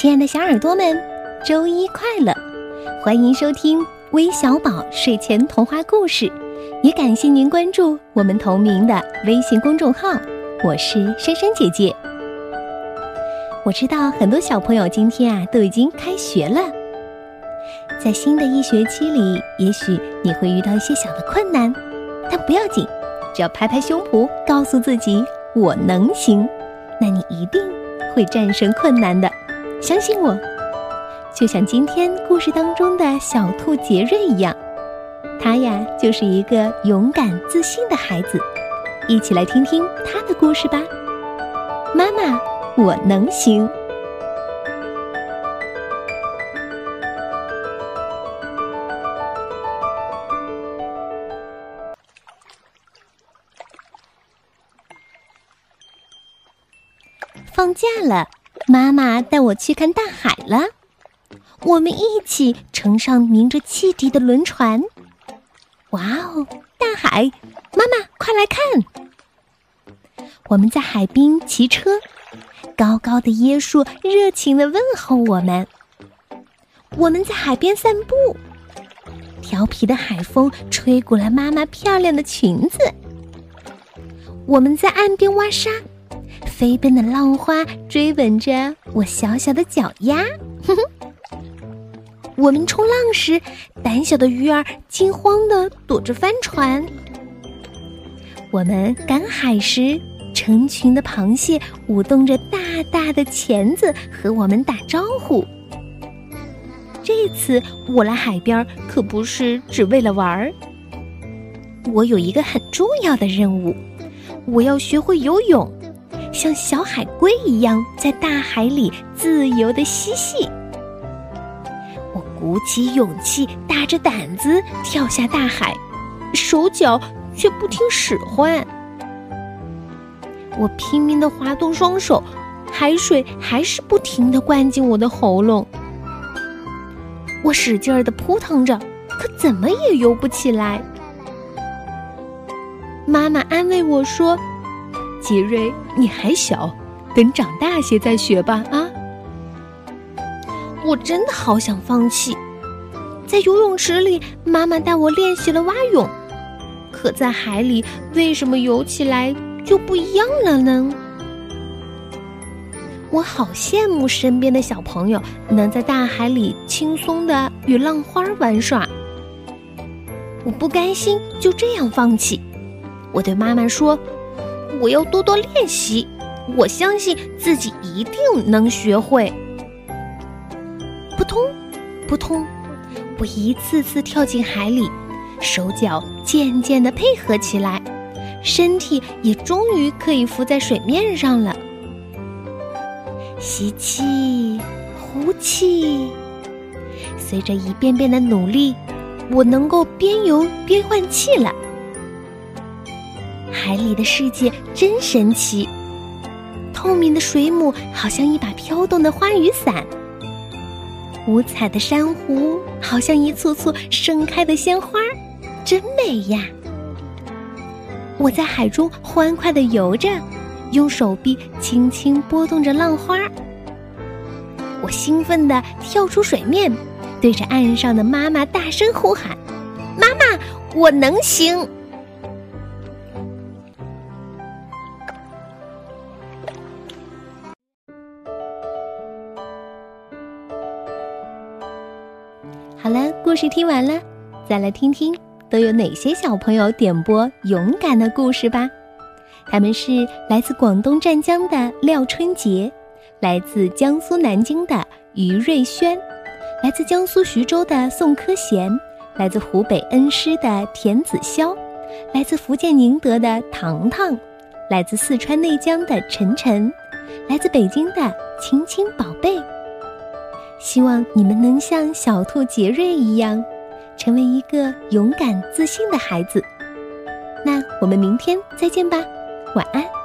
亲爱的小耳朵们，周一快乐！欢迎收听微小宝睡前童话故事，也感谢您关注我们同名的微信公众号。我是珊珊姐姐。我知道很多小朋友今天啊都已经开学了，在新的一学期里，也许你会遇到一些小的困难，但不要紧，只要拍拍胸脯，告诉自己我能行，那你一定会战胜困难的。相信我，就像今天故事当中的小兔杰瑞一样，他呀就是一个勇敢自信的孩子。一起来听听他的故事吧。妈妈，我能行。放假了。妈妈带我去看大海了，我们一起乘上鸣着汽笛的轮船。哇哦，大海！妈妈，快来看！我们在海滨骑车，高高的椰树热情的问候我们。我们在海边散步，调皮的海风吹过了妈妈漂亮的裙子。我们在岸边挖沙。飞奔的浪花追吻着我小小的脚丫，我们冲浪时，胆小的鱼儿惊慌的躲着帆船。我们赶海时，成群的螃蟹舞动着大大的钳子和我们打招呼。这次我来海边可不是只为了玩儿，我有一个很重要的任务，我要学会游泳。像小海龟一样在大海里自由的嬉戏，我鼓起勇气，大着胆子跳下大海，手脚却不听使唤。我拼命的滑动双手，海水还是不停的灌进我的喉咙。我使劲儿的扑腾着，可怎么也游不起来。妈妈安慰我说。杰瑞，你还小，等长大些再学吧。啊！我真的好想放弃。在游泳池里，妈妈带我练习了蛙泳，可在海里，为什么游起来就不一样了呢？我好羡慕身边的小朋友能在大海里轻松的与浪花玩耍。我不甘心就这样放弃，我对妈妈说。我要多多练习，我相信自己一定能学会。扑通，扑通，我一次次跳进海里，手脚渐渐的配合起来，身体也终于可以浮在水面上了。吸气，呼气，随着一遍遍的努力，我能够边游边换气了。海里的世界真神奇，透明的水母好像一把飘动的花雨伞，五彩的珊瑚好像一簇簇盛开的鲜花，真美呀！我在海中欢快的游着，用手臂轻轻拨动着浪花。我兴奋地跳出水面，对着岸上的妈妈大声呼喊：“妈妈，我能行！”好了，故事听完了，再来听听都有哪些小朋友点播勇敢的故事吧。他们是来自广东湛江的廖春杰，来自江苏南京的于瑞轩，来自江苏徐州的宋科贤，来自湖北恩施的田子潇，来自福建宁德的糖糖，来自四川内江的晨晨，来自北京的青青宝贝。希望你们能像小兔杰瑞一样，成为一个勇敢自信的孩子。那我们明天再见吧，晚安。